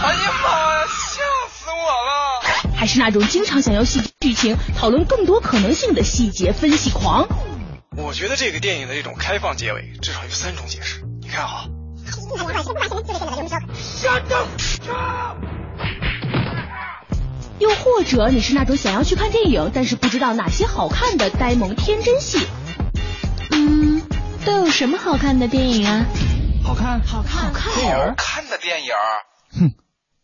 哎呀妈呀，吓死我了！还是那种经常想要细剧情、讨论更多可能性的细节分析狂，我觉得这个电影的这种开放结尾至少有三种解释，你看好。又或者你是那种想要去看电影，但是不知道哪些好看的呆萌天真戏。嗯，都有什么好看的电影啊？好看，好看，好看，好看的电影。哼，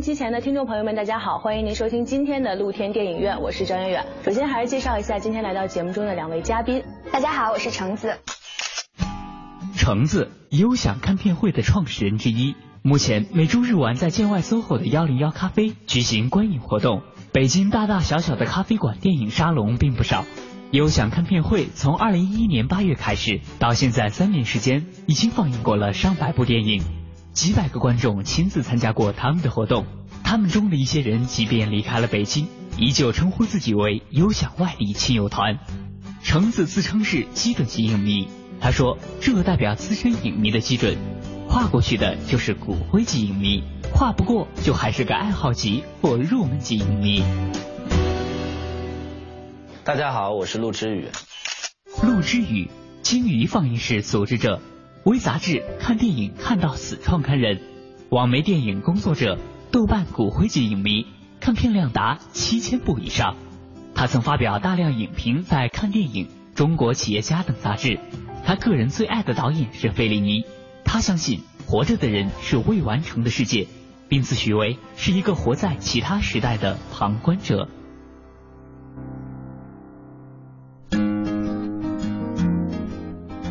音机前的听众朋友们，大家好，欢迎您收听今天的露天电影院，我是张远远。首先还是介绍一下今天来到节目中的两位嘉宾。大家好，我是橙子。橙子，优享看片会的创始人之一。目前每周日晚在建外 SOHO 的幺零幺咖啡举行观影活动。北京大大小小的咖啡馆电影沙龙并不少。优享看片会从二零一一年八月开始，到现在三年时间，已经放映过了上百部电影。几百个观众亲自参加过他们的活动，他们中的一些人即便离开了北京，依旧称呼自己为优享外地亲友团。橙子自称是基准级影迷，他说这代表资深影迷的基准，跨过去的就是骨灰级影迷，跨不过就还是个爱好级或入门级影迷。大家好，我是陆之宇。陆之宇，鲸鱼放映室组织者。微杂志看电影看到死创刊人，网媒电影工作者，豆瓣骨灰级影迷，看片量达七千部以上。他曾发表大量影评在《看电影》《中国企业家》等杂志。他个人最爱的导演是费里尼。他相信活着的人是未完成的世界，并自诩为是一个活在其他时代的旁观者。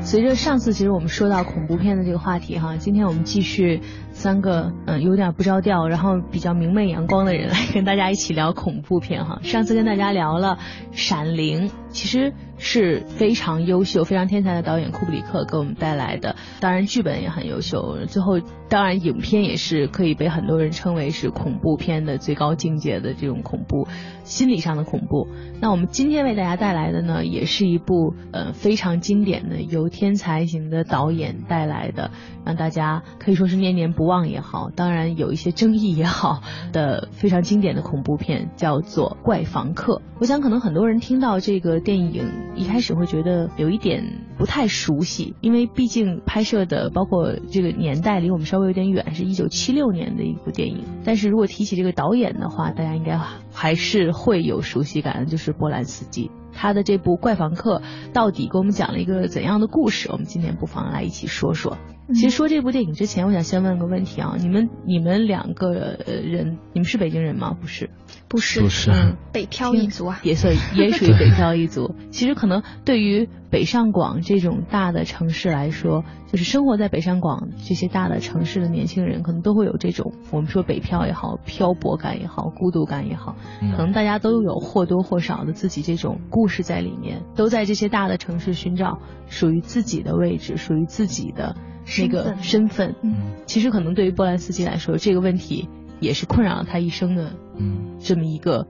随着上次其实我们说到恐怖片的这个话题哈，今天我们继续三个嗯有点不着调，然后比较明媚阳光的人来跟大家一起聊恐怖片哈。上次跟大家聊了《闪灵》，其实是非常优秀、非常天才的导演库布里克给我们带来的，当然剧本也很优秀，最后当然影片也是可以被很多人称为是恐怖片的最高境界的这种恐怖，心理上的恐怖。那我们今天为大家带来的呢，也是一部呃非常经典的由天才型的导演带来的，让大家可以说是念念不忘也好，当然有一些争议也好 的非常经典的恐怖片，叫做《怪房客》。我想可能很多人听到这个电影一开始会觉得有一点不太熟悉，因为毕竟拍摄的包括这个年代离我们稍微有点远，是一九七六年的一部电影。但是如果提起这个导演的话，大家应该还是会有熟悉感的，就是波兰斯基。他的这部《怪房客》到底给我们讲了一个怎样的故事？我们今天不妨来一起说说。其实说这部电影之前，我想先问个问题啊，你们你们两个人，你们是北京人吗？不是，不是，不是，嗯，北漂一族啊，也算 也属于北漂一族。其实可能对于北上广这种大的城市来说，就是生活在北上广这些大的城市的年轻人，可能都会有这种我们说北漂也好、漂泊感也好、孤独感也好，可能大家都有或多或少的自己这种故事在里面，都在这些大的城市寻找属于自己的位置，属于自己的。那个身份，嗯，其实可能对于波兰斯基来说，这个问题也是困扰了他一生的，嗯，这么一个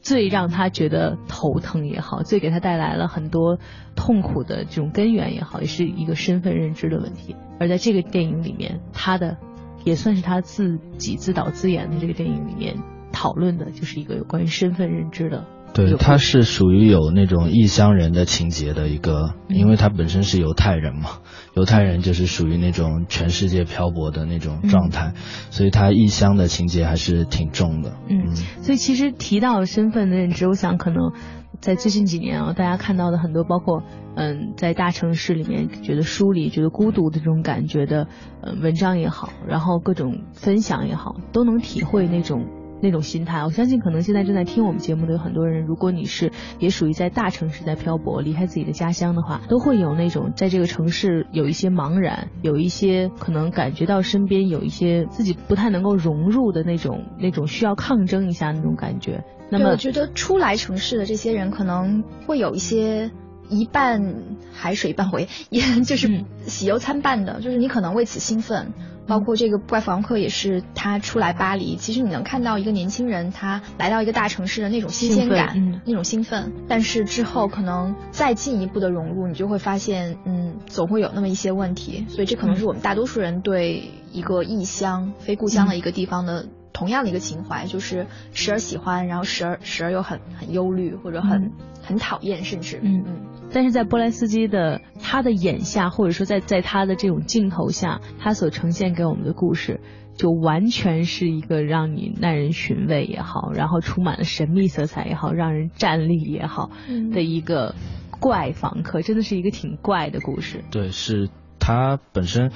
最让他觉得头疼也好，最给他带来了很多痛苦的这种根源也好，也是一个身份认知的问题。而在这个电影里面，他的也算是他自己自导自演的这个电影里面讨论的，就是一个有关于身份认知的对，他是属于有那种异乡人的情节的一个，因为他本身是犹太人嘛，犹太人就是属于那种全世界漂泊的那种状态，所以他异乡的情节还是挺重的。嗯，所以其实提到身份的认知，我想可能在最近几年啊，大家看到的很多，包括嗯，在大城市里面觉得疏离、觉得孤独的这种感觉的，嗯，文章也好，然后各种分享也好，都能体会那种。那种心态，我相信可能现在正在听我们节目的有很多人，如果你是也属于在大城市在漂泊，离开自己的家乡的话，都会有那种在这个城市有一些茫然，有一些可能感觉到身边有一些自己不太能够融入的那种那种需要抗争一下那种感觉。那么我觉得初来城市的这些人可能会有一些一半海水一半回，也就是喜忧参半的，就是你可能为此兴奋。包括这个怪房客也是他出来巴黎，其实你能看到一个年轻人他来到一个大城市的那种新鲜感，那种兴奋。但是之后可能再进一步的融入，你就会发现，嗯，总会有那么一些问题。所以这可能是我们大多数人对一个异乡、非故乡的一个地方的同样的一个情怀，就是时而喜欢，然后时而时而又很很忧虑或者很很讨厌，甚至嗯嗯。但是在波兰斯基的他的眼下，或者说在在他的这种镜头下，他所呈现给我们的故事，就完全是一个让你耐人寻味也好，然后充满了神秘色彩也好，让人站立也好的一个怪房客，真的是一个挺怪的故事。对，是他本身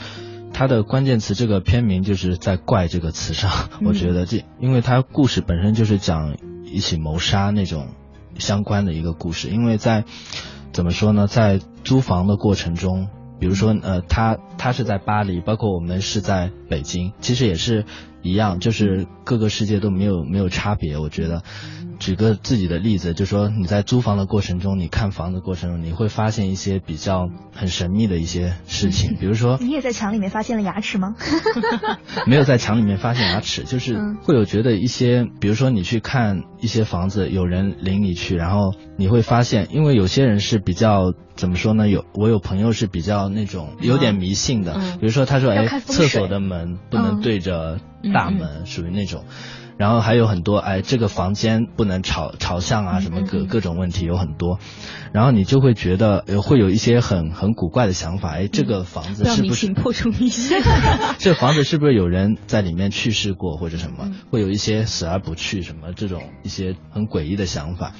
他的关键词，这个片名就是在“怪”这个词上，我觉得这，因为它故事本身就是讲一起谋杀那种相关的一个故事，因为在。怎么说呢？在租房的过程中，比如说，呃，他他是在巴黎，包括我们是在北京，其实也是一样，就是各个世界都没有没有差别，我觉得。举个自己的例子，就说你在租房的过程中，你看房的过程中，你会发现一些比较很神秘的一些事情，比如说你也在墙里面发现了牙齿吗？没有在墙里面发现牙齿，就是会有觉得一些，比如说你去看一些房子，有人领你去，然后你会发现，因为有些人是比较怎么说呢？有我有朋友是比较那种有点迷信的，比如说他说，哎，厕所的门不能对着大门，属于那种。然后还有很多，哎，这个房间不能朝朝向啊，什么各各种问题有很多，然后你就会觉得会有一些很很古怪的想法，哎，这个房子是不是破除迷信？这房子是不是有人在里面去世过或者什么？会有一些死而不去什么这种一些很诡异的想法。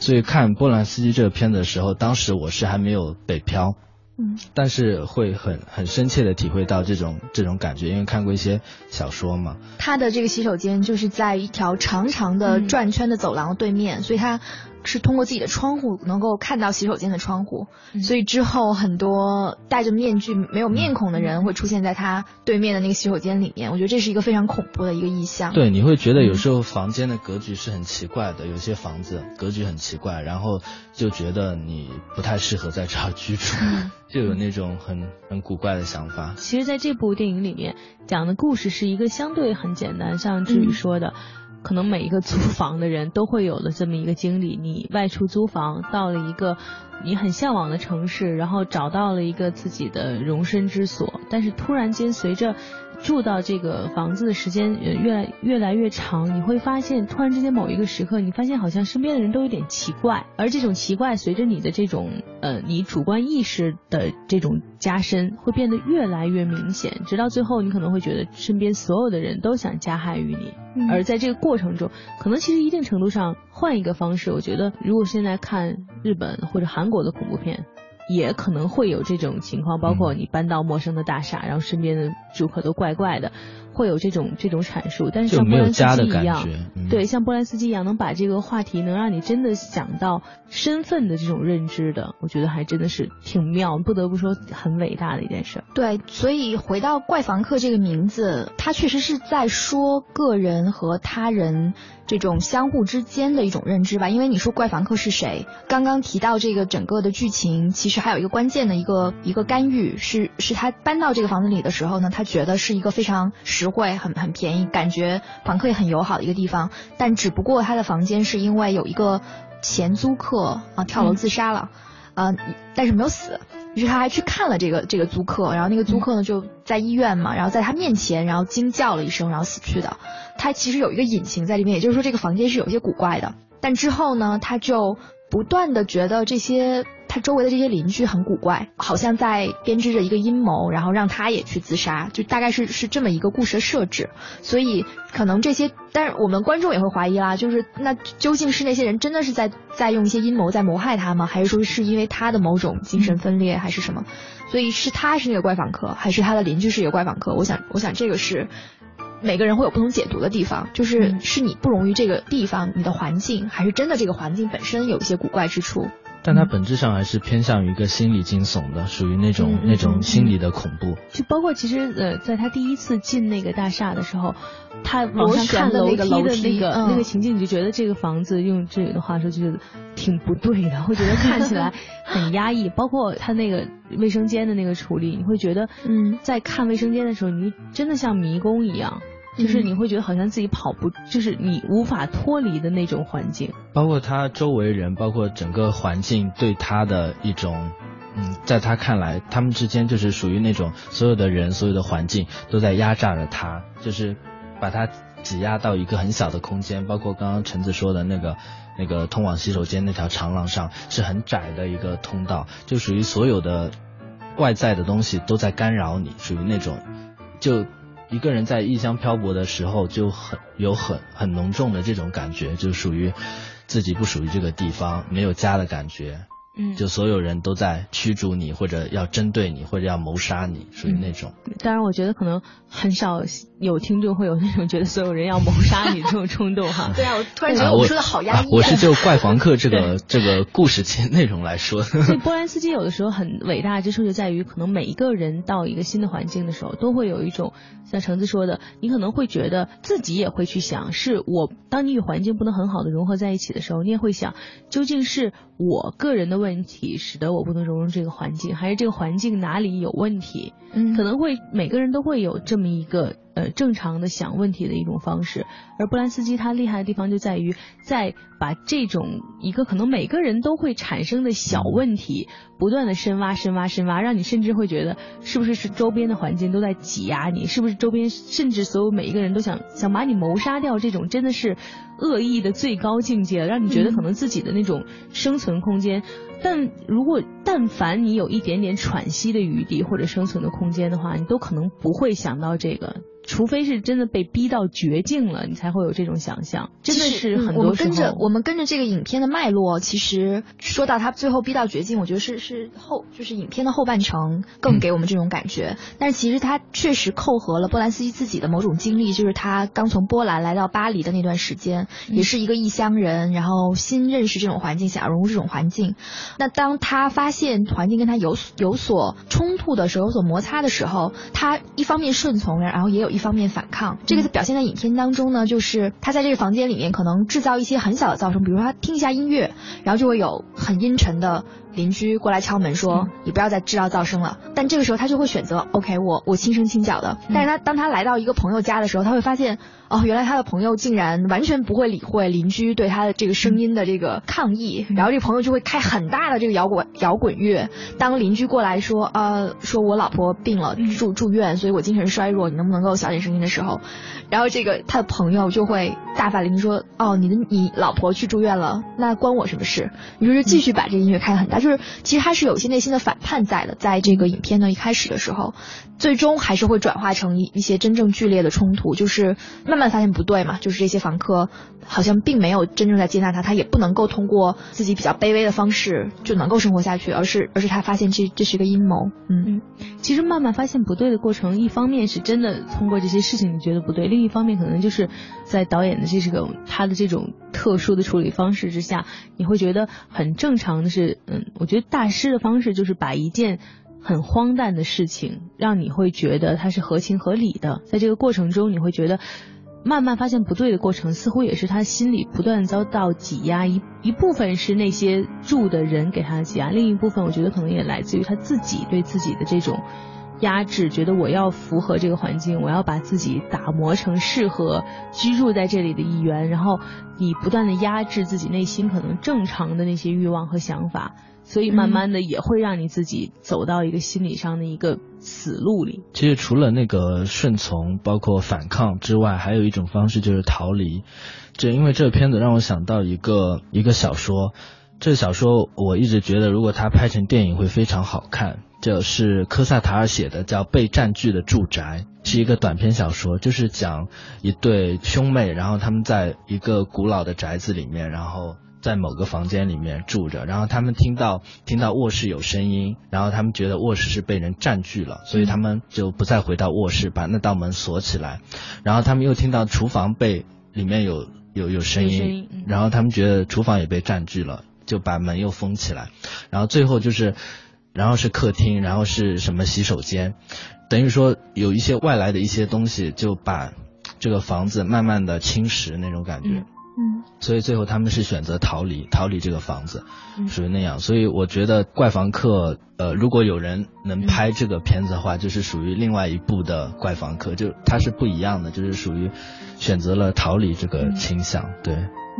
所以看波兰斯基这个片子的时候，当时我是还没有北漂。嗯，但是会很很深切的体会到这种这种感觉，因为看过一些小说嘛。他的这个洗手间就是在一条长长的转圈的走廊对面，所以他。是通过自己的窗户能够看到洗手间的窗户，所以之后很多戴着面具没有面孔的人会出现在他对面的那个洗手间里面。我觉得这是一个非常恐怖的一个意象。对，你会觉得有时候房间的格局是很奇怪的，有些房子格局很奇怪，然后就觉得你不太适合在这儿居住，就有那种很很古怪的想法。其实，在这部电影里面讲的故事是一个相对很简单，像志宇说的。可能每一个租房的人都会有了这么一个经历，你外出租房到了一个你很向往的城市，然后找到了一个自己的容身之所，但是突然间随着。住到这个房子的时间呃越来越来越长，你会发现突然之间某一个时刻，你发现好像身边的人都有点奇怪，而这种奇怪随着你的这种呃你主观意识的这种加深，会变得越来越明显，直到最后你可能会觉得身边所有的人都想加害于你，而在这个过程中，可能其实一定程度上换一个方式，我觉得如果现在看日本或者韩国的恐怖片。也可能会有这种情况，包括你搬到陌生的大厦，然后身边的住客都怪怪的。会有这种这种阐述，但是像波兰斯基一样，对，像波兰斯基一样能把这个话题能让你真的想到身份的这种认知的，我觉得还真的是挺妙，不得不说很伟大的一件事。对，所以回到怪房客这个名字，它确实是在说个人和他人这种相互之间的一种认知吧。因为你说怪房客是谁，刚刚提到这个整个的剧情，其实还有一个关键的一个一个干预，是是他搬到这个房子里的时候呢，他觉得是一个非常。实惠很很便宜，感觉房客也很友好的一个地方，但只不过他的房间是因为有一个前租客啊跳楼自杀了，呃，但是没有死，于是他还去看了这个这个租客，然后那个租客呢就在医院嘛，然后在他面前，然后惊叫了一声，然后死去的。他其实有一个隐情在里面，也就是说这个房间是有些古怪的。但之后呢，他就不断的觉得这些他周围的这些邻居很古怪，好像在编织着一个阴谋，然后让他也去自杀，就大概是是这么一个故事的设置。所以可能这些，但是我们观众也会怀疑啦，就是那究竟是那些人真的是在在用一些阴谋在谋害他吗？还是说是因为他的某种精神分裂，还是什么？所以是他是那个怪访客，还是他的邻居是一个怪访客？我想，我想这个是。每个人会有不同解读的地方，就是是你不容于这个地方，你的环境，还是真的这个环境本身有一些古怪之处。但它本质上还是偏向于一个心理惊悚的，属于那种那种心理的恐怖。就包括其实呃，在他第一次进那个大厦的时候，他往上看楼梯的那个那个情景，你就觉得这个房子用这里的话说就是挺不对的，会觉得看起来很压抑。包括他那个卫生间的那个处理，你会觉得嗯，在看卫生间的时候，你真的像迷宫一样。就是你会觉得好像自己跑不，就是你无法脱离的那种环境。包括他周围人，包括整个环境对他的一种，嗯，在他看来，他们之间就是属于那种所有的人、所有的环境都在压榨着他，就是把他挤压到一个很小的空间。包括刚刚橙子说的那个，那个通往洗手间那条长廊上是很窄的一个通道，就属于所有的外在的东西都在干扰你，属于那种就。一个人在异乡漂泊的时候，就很有很很浓重的这种感觉，就属于自己不属于这个地方，没有家的感觉。嗯，就所有人都在驱逐你，或者要针对你，或者要谋杀你，属于那种。当然，我觉得可能很少有听众会有那种觉得所有人要谋杀你这种冲动哈。对啊，我突然觉得我说的好压抑。我是就怪房客这个 这个故事其内容来说。所以波兰斯基有的时候很伟大之处就在于，可能每一个人到一个新的环境的时候，都会有一种像橙子说的，你可能会觉得自己也会去想，是我当你与环境不能很好的融合在一起的时候，你也会想，究竟是我个人的。问题使得我不能融入这个环境，还是这个环境哪里有问题？嗯，可能会每个人都会有这么一个呃正常的想问题的一种方式。而波兰斯基他厉害的地方就在于，在把这种一个可能每个人都会产生的小问题，不断的深挖、深挖、深挖，让你甚至会觉得是不是是周边的环境都在挤压你？是不是周边甚至所有每一个人都想想把你谋杀掉？这种真的是恶意的最高境界，让你觉得可能自己的那种生存空间。但如果但凡你有一点点喘息的余地或者生存的空间的话，你都可能不会想到这个。除非是真的被逼到绝境了，你才会有这种想象。真的是很多时候，我们跟着我们跟着这个影片的脉络，其实说到他最后逼到绝境，我觉得是是后就是影片的后半程更给我们这种感觉。但是其实他确实扣合了波兰斯基自己的某种经历，就是他刚从波兰来到巴黎的那段时间，也是一个异乡人，然后新认识这种环境，想要融入这种环境。那当他发现环境跟他有有所冲突的时候，有所摩擦的时候，他一方面顺从，然后也有。一方面反抗，这个表现在影片当中呢，就是他在这个房间里面可能制造一些很小的噪声，比如说他听一下音乐，然后就会有很阴沉的邻居过来敲门说：“你不要再制造噪声了。”但这个时候他就会选择 OK，我我轻声轻脚的。但是他当他来到一个朋友家的时候，他会发现。哦，原来他的朋友竟然完全不会理会邻居对他的这个声音的这个抗议，然后这个朋友就会开很大的这个摇滚摇滚乐。当邻居过来说，呃，说我老婆病了，住住院，所以我精神衰弱，你能不能够小点声音的时候，然后这个他的朋友就会大发雷霆说，哦，你的你老婆去住院了，那关我什么事？你就是继续把这个音乐开很大，就就是其实他是有一些内心的反叛在的，在这个影片的一开始的时候，最终还是会转化成一一些真正剧烈的冲突，就是慢慢。发现不对嘛，就是这些房客好像并没有真正在接纳他，他也不能够通过自己比较卑微的方式就能够生活下去，而是而是他发现这这是一个阴谋。嗯嗯，其实慢慢发现不对的过程，一方面是真的通过这些事情你觉得不对，另一方面可能就是在导演的这个他的这种特殊的处理方式之下，你会觉得很正常的是，嗯，我觉得大师的方式就是把一件。很荒诞的事情，让你会觉得它是合情合理的。在这个过程中，你会觉得慢慢发现不对的过程，似乎也是他心里不断遭到挤压。一一部分是那些住的人给他的挤压，另一部分我觉得可能也来自于他自己对自己的这种压制，觉得我要符合这个环境，我要把自己打磨成适合居住在这里的一员，然后你不断的压制自己内心可能正常的那些欲望和想法，所以慢慢的也会让你自己走到一个心理上的一个死路里。其实除了那个顺从，包括反抗之外，还有一种方式就是逃离。就因为这个片子让我想到一个一个小说，这个小说我一直觉得如果它拍成电影会非常好看。这是科萨塔尔写的，叫《被占据的住宅》，是一个短篇小说，就是讲一对兄妹，然后他们在一个古老的宅子里面，然后在某个房间里面住着，然后他们听到听到卧室有声音，然后他们觉得卧室是被人占据了，所以他们就不再回到卧室，把那道门锁起来，然后他们又听到厨房被里面有有有声音，然后他们觉得厨房也被占据了，就把门又封起来，然后最后就是。然后是客厅，然后是什么洗手间，等于说有一些外来的一些东西就把这个房子慢慢的侵蚀那种感觉，嗯，所以最后他们是选择逃离，逃离这个房子，属于那样。所以我觉得怪房客，呃，如果有人能拍这个片子的话，就是属于另外一部的怪房客，就它是不一样的，就是属于选择了逃离这个倾向，对。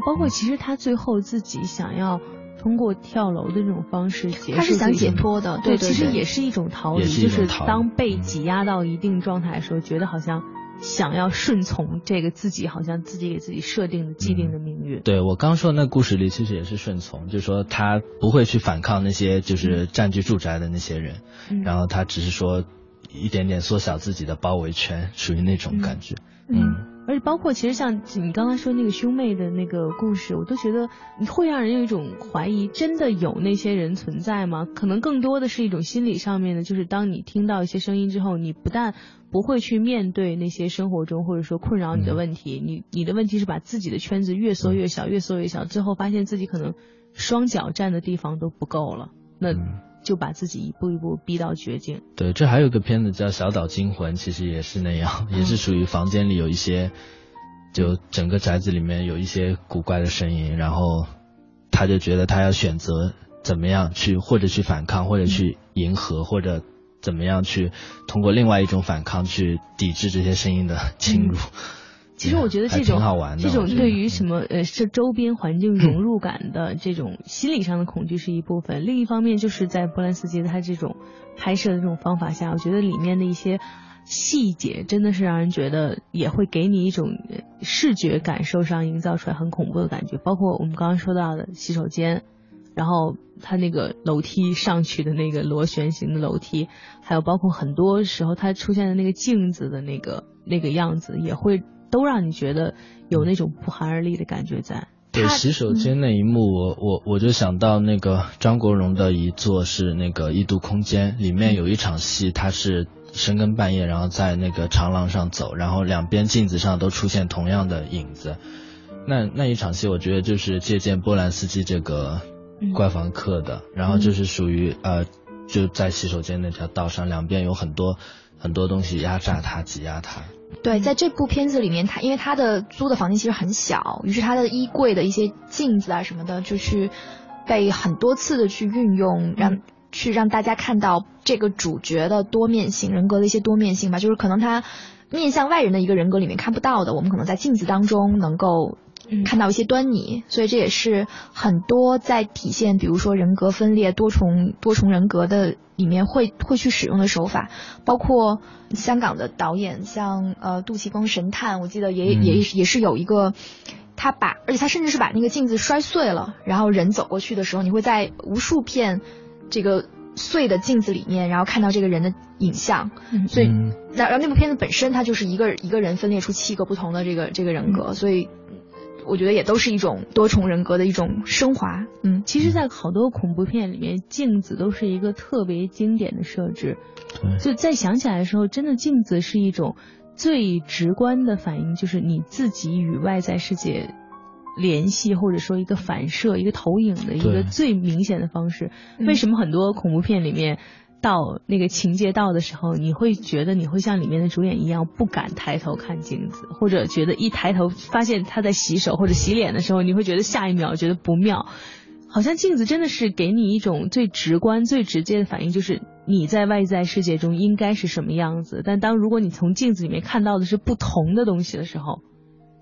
包括其实他最后自己想要。通过跳楼的这种方式结束，他是想解脱的，对，其实也是一种逃离，就是当被挤压到一定状态的时候，觉得好像想要顺从这个自己，好像自己给自己设定的既定的命运。对我刚说那故事里其实也是顺从，就是说他不会去反抗那些就是占据住宅的那些人，然后他只是说一点点缩小自己的包围圈，属于那种感觉，嗯。而且包括其实像你刚刚说那个兄妹的那个故事，我都觉得你会让人有一种怀疑，真的有那些人存在吗？可能更多的是一种心理上面的，就是当你听到一些声音之后，你不但不会去面对那些生活中或者说困扰你的问题，你你的问题是把自己的圈子越缩越小，越缩越小，最后发现自己可能双脚站的地方都不够了。那。就把自己一步一步逼到绝境。对，这还有个片子叫《小岛惊魂》，其实也是那样，也是属于房间里有一些，就整个宅子里面有一些古怪的声音，然后他就觉得他要选择怎么样去，或者去反抗，或者去迎合，或者怎么样去通过另外一种反抗去抵制这些声音的侵入。其实我觉得这种这种对于什么呃是周边环境融入感的这种心理上的恐惧是一部分，另一方面就是在波兰斯基他这种拍摄的这种方法下，我觉得里面的一些细节真的是让人觉得也会给你一种视觉感受上营造出来很恐怖的感觉，包括我们刚刚说到的洗手间，然后他那个楼梯上去的那个螺旋形的楼梯，还有包括很多时候他出现的那个镜子的那个那个样子也会。都让你觉得有那种不寒而栗的感觉在。对洗手间那一幕，我我我就想到那个张国荣的一座是那个异度空间，里面有一场戏，他是深更半夜，然后在那个长廊上走，然后两边镜子上都出现同样的影子。那那一场戏，我觉得就是借鉴波兰斯基这个怪房客的，然后就是属于呃就在洗手间那条道上，两边有很多很多东西压榨他、挤压他。对，在这部片子里面，他因为他的租的房间其实很小，于是他的衣柜的一些镜子啊什么的，就去被很多次的去运用，让去让大家看到这个主角的多面性人格的一些多面性吧，就是可能他面向外人的一个人格里面看不到的，我们可能在镜子当中能够。看到一些端倪，所以这也是很多在体现，比如说人格分裂、多重多重人格的里面会会去使用的手法，包括香港的导演，像呃杜琪峰神探，我记得也也也是有一个，他把，而且他甚至是把那个镜子摔碎了，然后人走过去的时候，你会在无数片这个碎的镜子里面，然后看到这个人的影像，所以然后那部片子本身它就是一个一个人分裂出七个不同的这个这个人格，所以。我觉得也都是一种多重人格的一种升华。嗯，其实，在好多恐怖片里面，镜子都是一个特别经典的设置。就在想起来的时候，真的镜子是一种最直观的反应，就是你自己与外在世界联系，或者说一个反射、一个投影的一个最明显的方式。为什么很多恐怖片里面？到那个情节到的时候，你会觉得你会像里面的主演一样不敢抬头看镜子，或者觉得一抬头发现他在洗手或者洗脸的时候，你会觉得下一秒觉得不妙。好像镜子真的是给你一种最直观、最直接的反应，就是你在外在世界中应该是什么样子，但当如果你从镜子里面看到的是不同的东西的时候，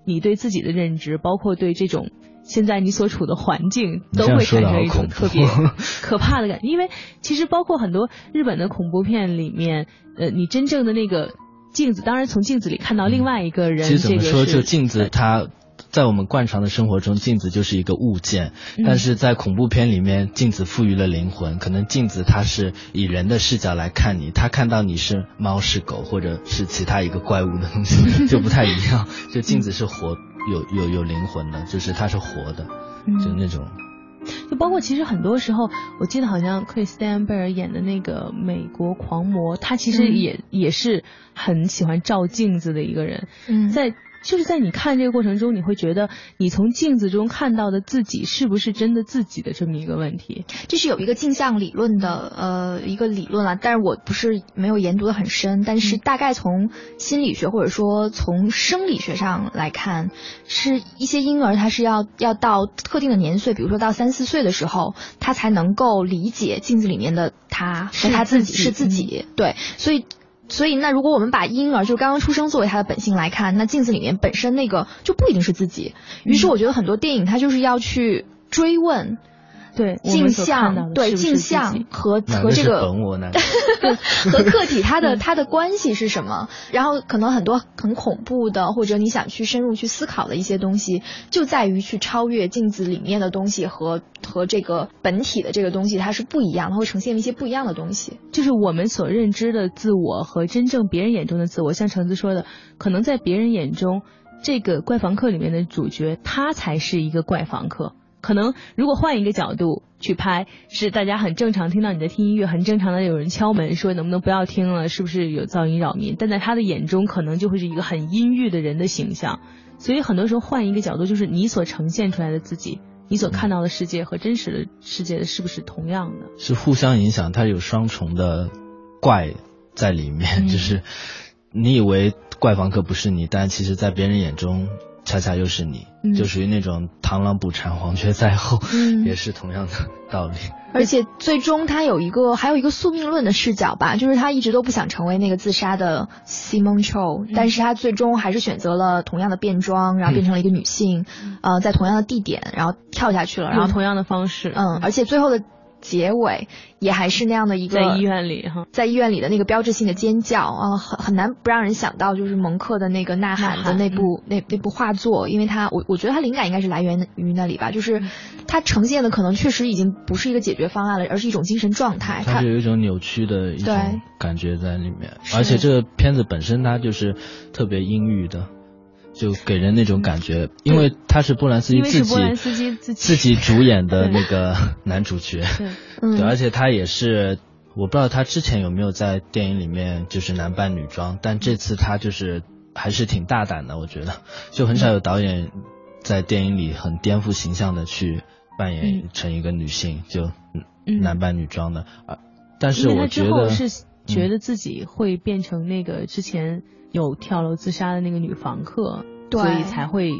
你对自己的认知，包括对这种现在你所处的环境，都会产生一种特别 可怕的感觉。因为其实包括很多日本的恐怖片里面，呃，你真正的那个镜子，当然从镜子里看到另外一个人，其实怎么说，就镜子呃它。在我们惯常的生活中，镜子就是一个物件，但是在恐怖片里面，镜子赋予了灵魂。可能镜子它是以人的视角来看你，它看到你是猫是狗，或者是其他一个怪物的东西，就不太一样。就镜子是活有有有灵魂的，就是它是活的，就那种。就包括其实很多时候，我记得好像克里斯蒂安贝尔演的那个美国狂魔，他其实也、嗯、也是很喜欢照镜子的一个人，嗯，在。就是在你看这个过程中，你会觉得你从镜子中看到的自己是不是真的自己的这么一个问题？这是有一个镜像理论的呃一个理论啊，但是我不是没有研读的很深，但是大概从心理学或者说从生理学上来看，是一些婴儿他是要要到特定的年岁，比如说到三四岁的时候，他才能够理解镜子里面的他和他自己是自己，嗯、对，所以。所以，那如果我们把婴儿就刚刚出生作为他的本性来看，那镜子里面本身那个就不一定是自己。于是，我觉得很多电影它就是要去追问，对镜像，对镜像和和这个本我呢，和客体它的它的关系是什么？然后可能很多很恐怖的，或者你想去深入去思考的一些东西，就在于去超越镜子里面的东西和和这个本体的这个东西，它是不一样，它会呈现一些不一样的东西。就是我们所认知的自我和真正别人眼中的自我，像橙子说的，可能在别人眼中，这个怪房客里面的主角，他才是一个怪房客。可能如果换一个角度去拍，是大家很正常听到你在听音乐，很正常的有人敲门说能不能不要听了，是不是有噪音扰民？但在他的眼中，可能就会是一个很阴郁的人的形象。所以很多时候换一个角度，就是你所呈现出来的自己，你所看到的世界和真实的世界是不是同样的？是互相影响，它有双重的怪在里面，就是你以为怪房客不是你，但其实在别人眼中。恰恰又是你，嗯、就属于那种螳螂捕蝉，黄雀在后，嗯、也是同样的道理。而且最终他有一个还有一个宿命论的视角吧，就是他一直都不想成为那个自杀的 Simon Cho，、嗯、但是他最终还是选择了同样的变装，然后变成了一个女性，嗯、呃，在同样的地点，然后跳下去了，然后同样的方式，嗯，而且最后的。结尾也还是那样的一个在医院里哈，在医院里的那个标志性的尖叫啊，很很难不让人想到就是蒙克的那个呐喊的那部那那部画作，因为他我我觉得他灵感应该是来源于那里吧，就是他呈现的可能确实已经不是一个解决方案了，而是一种精神状态，它是有一种扭曲的一种感觉在里面，而且这个片子本身它就是特别阴郁的。就给人那种感觉，因为他是波兰斯基自己自自己主演的那个男主角，对，嗯。而且他也是，我不知道他之前有没有在电影里面就是男扮女装，但这次他就是还是挺大胆的，我觉得，就很少有导演在电影里很颠覆形象的去扮演成一个女性，就男扮女装的，啊，但是我觉得是觉得自己会变成那个之前。有跳楼自杀的那个女房客，所以才会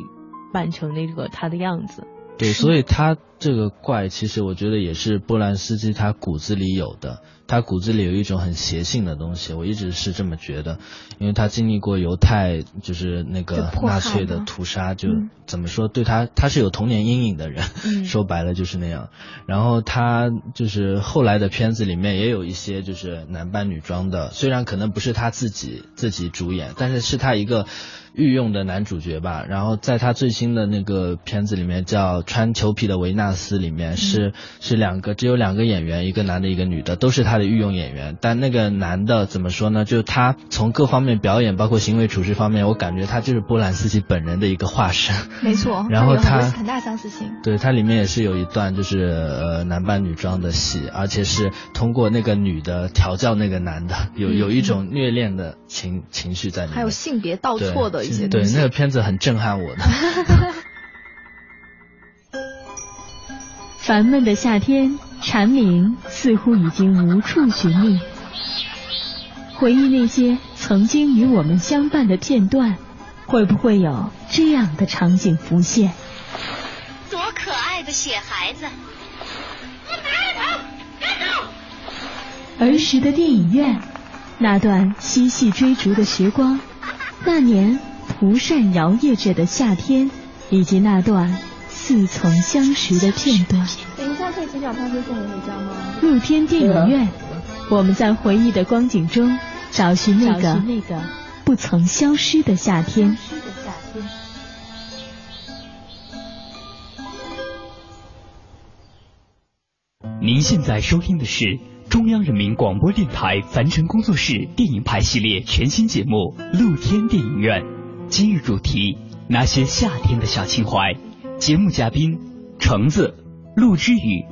扮成那个他的样子。对，所以他这个怪，其实我觉得也是波兰斯基他骨子里有的，他骨子里有一种很邪性的东西，我一直是这么觉得，因为他经历过犹太就是那个纳粹的屠杀，就怎么说对他他是有童年阴影的人，嗯、说白了就是那样。然后他就是后来的片子里面也有一些就是男扮女装的，虽然可能不是他自己自己主演，但是是他一个。御用的男主角吧，然后在他最新的那个片子里面叫《穿裘皮的维纳斯》里面是、嗯、是两个只有两个演员，一个男的，一个女的，都是他的御用演员。但那个男的怎么说呢？就他从各方面表演，包括行为处事方面，我感觉他就是波兰斯基本人的一个化身。没错，然后他很大相似性。对，他里面也是有一段就是呃男扮女装的戏，而且是通过那个女的调教那个男的，有有一种虐恋的情情绪在里面，还有性别倒错的。一些对那个片子很震撼我的。烦闷的夏天，蝉鸣似乎已经无处寻觅。回忆那些曾经与我们相伴的片段，会不会有这样的场景浮现？多可爱的雪孩子！儿时的电影院，那段嬉戏追逐的时光，那年蒲扇摇曳着的夏天，以及那段似曾相识的片段。等一下，可以请小咖啡送我回家吗？露天电影院，我们在回忆的光景中找寻那个不曾消失的夏天。您现在收听的是中央人民广播电台凡尘工作室电影牌系列全新节目《露天电影院》，今日主题：那些夏天的小情怀。节目嘉宾：橙子、陆之雨。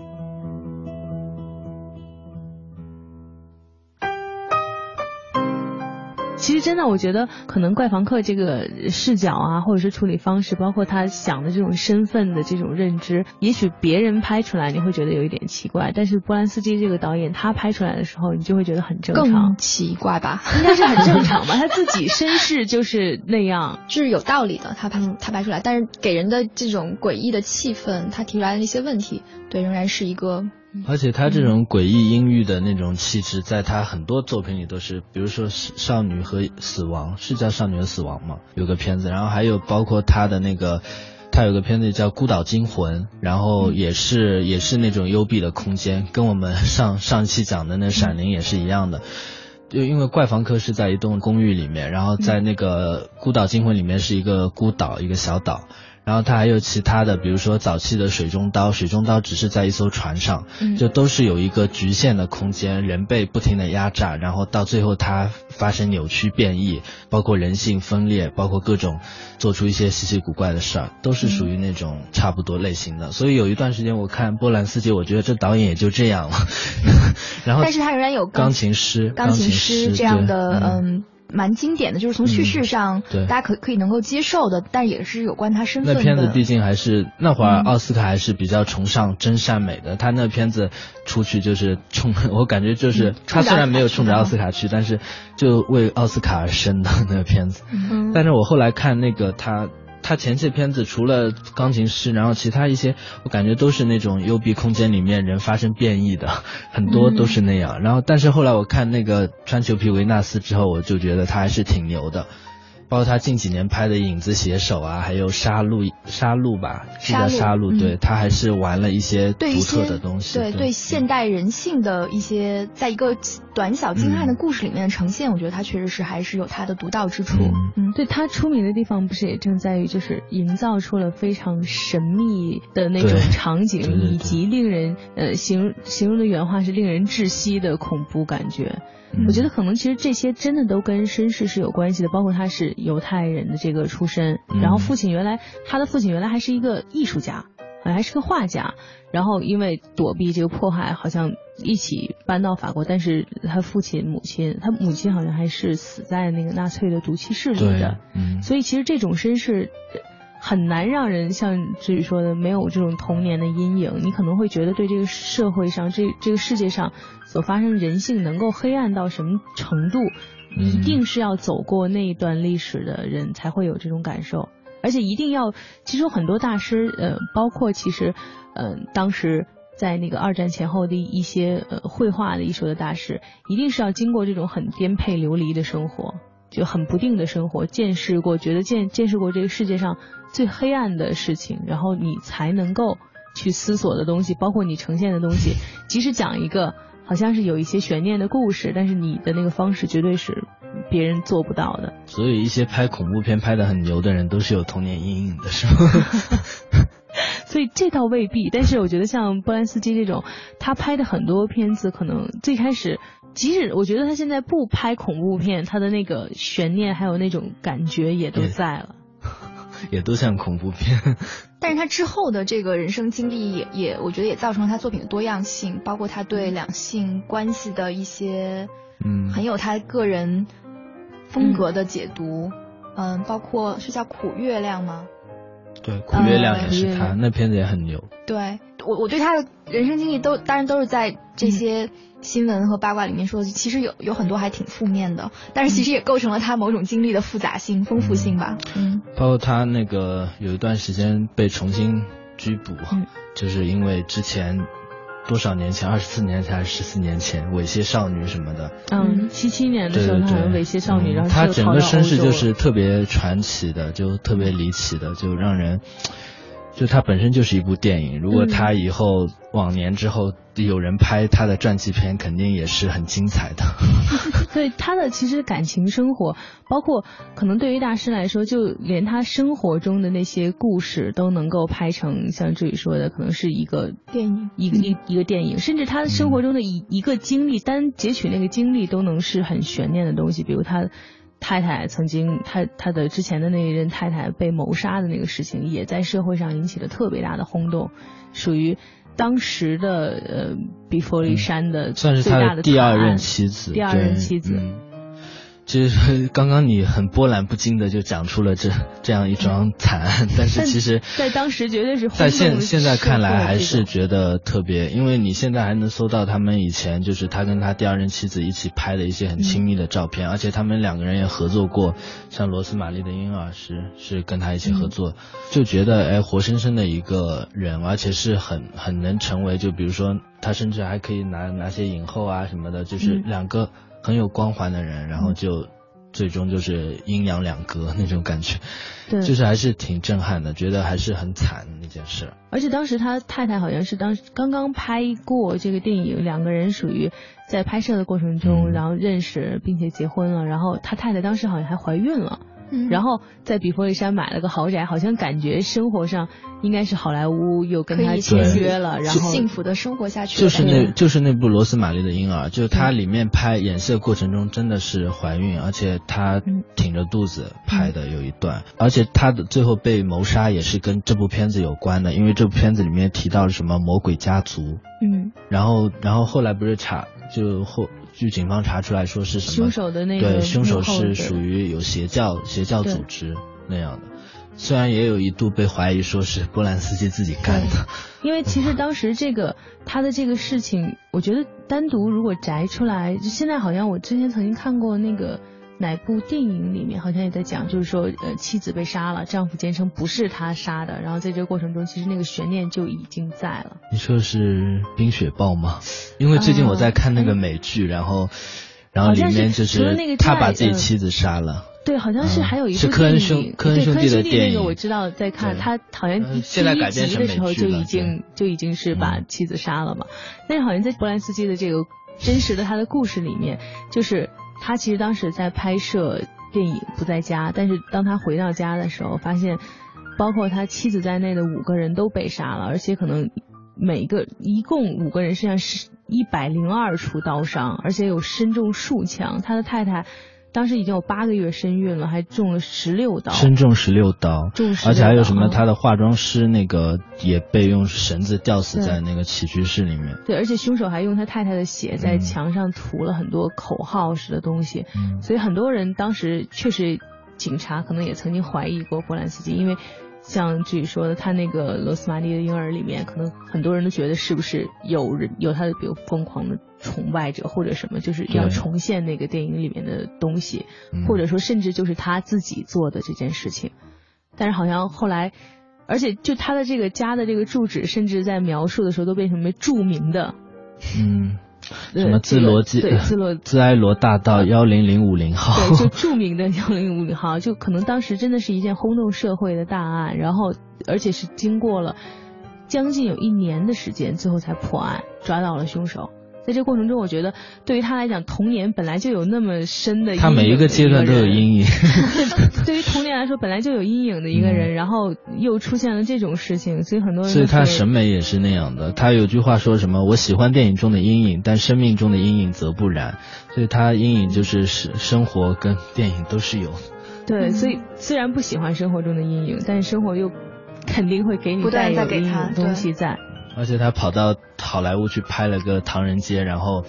其实真的，我觉得可能怪房客这个视角啊，或者是处理方式，包括他想的这种身份的这种认知，也许别人拍出来你会觉得有一点奇怪，但是波兰斯基这个导演他拍出来的时候，你就会觉得很正常。更奇怪吧？应该是很正常吧？他自己身世就是那样，就是有道理的。他拍他拍出来，但是给人的这种诡异的气氛，他提出来的那些问题，对，仍然是一个。而且他这种诡异阴郁的那种气质，在他很多作品里都是，比如说《少女和死亡》，是叫《少女和死亡》吗？有个片子，然后还有包括他的那个，他有个片子叫《孤岛惊魂》，然后也是也是那种幽闭的空间，跟我们上 上期讲的那《闪灵》也是一样的。就因为怪房客是在一栋公寓里面，然后在那个《孤岛惊魂》里面是一个孤岛，一个小岛。然后他还有其他的，比如说早期的水中刀，水中刀只是在一艘船上，就都是有一个局限的空间，人被不停的压榨，然后到最后他发生扭曲变异，包括人性分裂，包括各种做出一些稀奇古怪的事儿，都是属于那种差不多类型的。所以有一段时间我看波兰斯基，我觉得这导演也就这样了。然后，但是他仍然有钢琴师、钢琴师这样的嗯。蛮经典的，就是从叙事上，大家可可以能够接受的，但也是有关他身份的。那片子毕竟还是那会儿奥斯卡还是比较崇尚真善美的，他那片子出去就是冲，我感觉就是他虽然没有冲着奥斯卡去，但是就为奥斯卡而生的那个片子。但是我后来看那个他。他前期片子除了钢琴师，然后其他一些我感觉都是那种幽闭空间里面人发生变异的，很多都是那样。然后，但是后来我看那个穿裘皮维纳斯之后，我就觉得他还是挺牛的。包括他近几年拍的《影子写手》啊，还有《杀戮》《杀戮》吧，是叫《杀戮》。对他还是玩了一些独特的东西。对对，现代人性的一些，在一个短小精悍的故事里面的呈现，我觉得他确实是还是有他的独到之处。嗯，对他出名的地方不是也正在于就是营造出了非常神秘的那种场景，以及令人呃形形容的原话是令人窒息的恐怖感觉。我觉得可能其实这些真的都跟身世是有关系的，包括他是犹太人的这个出身，然后父亲原来他的父亲原来还是一个艺术家，好像还是个画家，然后因为躲避这个迫害，好像一起搬到法国，但是他父亲母亲，他母亲好像还是死在那个纳粹的毒气室里的，所以其实这种身世。很难让人像志宇说的没有这种童年的阴影，你可能会觉得对这个社会上这这个世界上所发生人性能够黑暗到什么程度，一定是要走过那一段历史的人才会有这种感受，而且一定要，其实有很多大师，呃，包括其实，呃，当时在那个二战前后的一些呃绘画的艺术的大师，一定是要经过这种很颠沛流离的生活。就很不定的生活，见识过，觉得见见识过这个世界上最黑暗的事情，然后你才能够去思索的东西，包括你呈现的东西，即使讲一个好像是有一些悬念的故事，但是你的那个方式绝对是别人做不到的。所以一些拍恐怖片拍的很牛的人，都是有童年阴影的，是吗？所以这倒未必，但是我觉得像波兰斯基这种，他拍的很多片子，可能最开始。即使我觉得他现在不拍恐怖片，他的那个悬念还有那种感觉也都在了，也都像恐怖片。但是他之后的这个人生经历也也，我觉得也造成了他作品的多样性，包括他对两性关系的一些，嗯，很有他个人风格的解读，嗯，包括是叫苦月亮吗？对，苦月亮也是他，那片子也很牛。对我，我对他的人生经历都当然都是在这些。新闻和八卦里面说，其实有有很多还挺负面的，但是其实也构成了他某种经历的复杂性、丰富性吧。嗯，包括他那个有一段时间被重新拘捕，就是因为之前多少年前，二十四年前还是十四年前，猥亵少女什么的。嗯，七七年的时候，他猥亵少女，然后他整个身世就是特别传奇的，就特别离奇的，就让人。就它本身就是一部电影，如果他以后往年之后有人拍他的传记片，肯定也是很精彩的。对他的其实感情生活，包括可能对于大师来说，就连他生活中的那些故事都能够拍成像这宇说的，可能是一个电影，一个一一个电影，甚至他生活中的一一个经历，单截取那个经历都能是很悬念的东西，比如他。太太曾经，他他的之前的那一任太太被谋杀的那个事情，也在社会上引起了特别大的轰动，属于当时的呃比佛利山的算是他的第二任妻子，第二任妻子。其实刚刚你很波澜不惊的就讲出了这这样一桩惨案，但是其实，在当时绝对是在现现在看来还是觉得特别，因为你现在还能搜到他们以前就是他跟他第二任妻子一起拍的一些很亲密的照片，而且他们两个人也合作过，像罗斯玛丽的婴儿是是跟他一起合作，就觉得哎活生生的一个人，而且是很很能成为，就比如说他甚至还可以拿拿些影后啊什么的，就是两个。很有光环的人，然后就最终就是阴阳两隔那种感觉，对，就是还是挺震撼的，觉得还是很惨那件事。而且当时他太太好像是当时刚刚拍过这个电影，两个人属于在拍摄的过程中，然后认识并且结婚了，然后他太太当时好像还怀孕了。然后在比佛利山买了个豪宅，好像感觉生活上应该是好莱坞又跟他签约了，然后幸福的生活下去。就是那，就是那部罗斯玛丽的婴儿，就是他里面拍演戏的过程中真的是怀孕，而且他挺着肚子拍的有一段，而且他的最后被谋杀也是跟这部片子有关的，因为这部片子里面提到了什么魔鬼家族，嗯，然后然后后来不是查就后。据警方查出来说是什么？凶手的那个对，凶手是属于有邪教邪教组织那样的。虽然也有一度被怀疑说是波兰斯基自己干的。因为其实当时这个 他的这个事情，我觉得单独如果摘出来，就现在好像我之前曾经看过那个。哪部电影里面好像也在讲，就是说，呃，妻子被杀了，丈夫坚称不是他杀的，然后在这个过程中，其实那个悬念就已经在了。你说的是《冰雪暴》吗？因为最近我在看那个美剧，然后，然后里面就是他把自己妻子杀了。对，好像是还有一部是科恩兄科恩兄弟的电影，那个我知道，在看他好像第一集的时候就已经就已经是把妻子杀了嘛。但是好像在波兰斯基的这个真实的他的故事里面，就是。他其实当时在拍摄电影不在家，但是当他回到家的时候，发现包括他妻子在内的五个人都被杀了，而且可能每个一共五个人身上是一百零二处刀伤，而且有身中数枪。他的太太。当时已经有八个月身孕了，还中了十六刀，身中十六刀，中而且还有什么？他的化妆师那个也被用绳子吊死在那个起居室里面。对，而且凶手还用他太太的血在墙上涂了很多口号式的东西，所以很多人当时确实，警察可能也曾经怀疑过波兰斯基，因为。像至于说的他那个罗斯玛丽的婴儿里面，可能很多人都觉得是不是有人有他的比如疯狂的崇拜者或者什么，就是要重现那个电影里面的东西，或者说甚至就是他自己做的这件事情。但是好像后来，而且就他的这个家的这个住址，甚至在描述的时候都变成为著名的。嗯。什么自罗基对自罗自埃罗大道幺零零五零号，对，就 著名的幺零五零号，就可能当时真的是一件轰动社会的大案，然后而且是经过了将近有一年的时间，最后才破案，抓到了凶手。在这过程中，我觉得对于他来讲，童年本来就有那么深的，他每一个阶段都有阴影。对于童年来说，本来就有阴影的一个人，然后又出现了这种事情，所以很多人。所以他审美也是那样的。他有句话说什么：“我喜欢电影中的阴影，但生命中的阴影则不然。”所以他阴影就是生生活跟电影都是有。对，所以虽然不喜欢生活中的阴影，但是生活又肯定会给你带有阴影东西在。而且他跑到好莱坞去拍了个《唐人街》，然后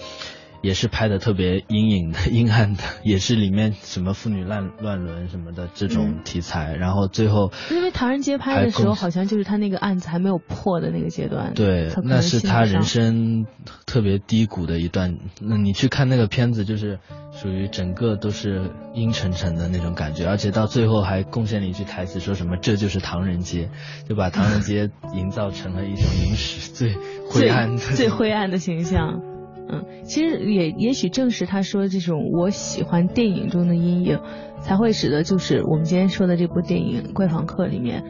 也是拍的特别阴影的、阴暗的，也是里面什么妇女乱乱伦什么的这种题材。然后最后，因为《唐人街》拍的时候，好像就是他那个案子还没有破的那个阶段。对，那是他人生特别低谷的一段。那你去看那个片子，就是属于整个都是阴沉沉的那种感觉，而且到最后还贡献了一句台词，说什么这就是唐人街，就把唐人街营造成了一种影史最灰暗、最灰暗的形象。嗯，其实也也许正是他说这种我喜欢电影中的阴影，才会使得就是我们今天说的这部电影《怪访客》里面，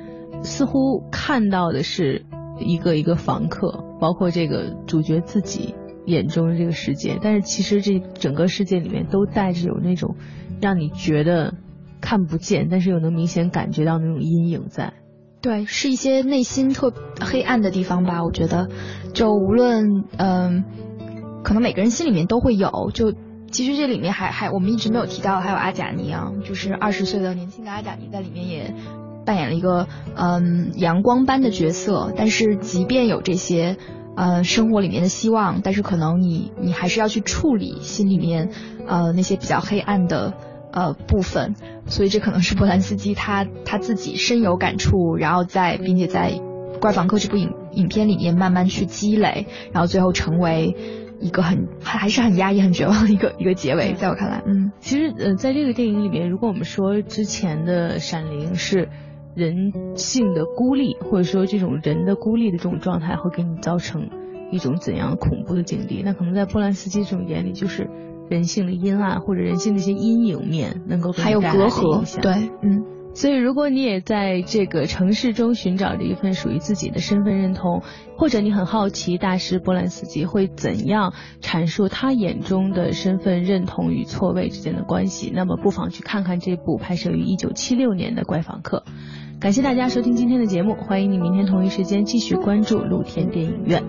似乎看到的是一个一个房客，包括这个主角自己眼中的这个世界，但是其实这整个世界里面都带着有那种让你觉得看不见，但是又能明显感觉到那种阴影在。对，是一些内心特黑暗的地方吧，我觉得，就无论嗯。可能每个人心里面都会有，就其实这里面还还我们一直没有提到，还有阿贾尼啊，就是二十岁的年轻的阿贾尼在里面也扮演了一个嗯阳光般的角色。但是即便有这些呃生活里面的希望，但是可能你你还是要去处理心里面呃那些比较黑暗的呃部分。所以这可能是波兰斯基他他自己深有感触，然后在并且在《怪访客》这部影影片里面慢慢去积累，然后最后成为。一个很还还是很压抑、很绝望的一个 一个结尾，在我看来，嗯，其实呃，在这个电影里面，如果我们说之前的《闪灵》是人性的孤立，或者说这种人的孤立的这种状态会给你造成一种怎样恐怖的境地，那可能在波兰斯基这种眼里，就是人性的阴暗或者人性的一些阴影面能够还有隔阂，对，嗯。所以，如果你也在这个城市中寻找着一份属于自己的身份认同，或者你很好奇大师波兰斯基会怎样阐述他眼中的身份认同与错位之间的关系，那么不妨去看看这部拍摄于一九七六年的《怪访客》。感谢大家收听今天的节目，欢迎你明天同一时间继续关注露天电影院。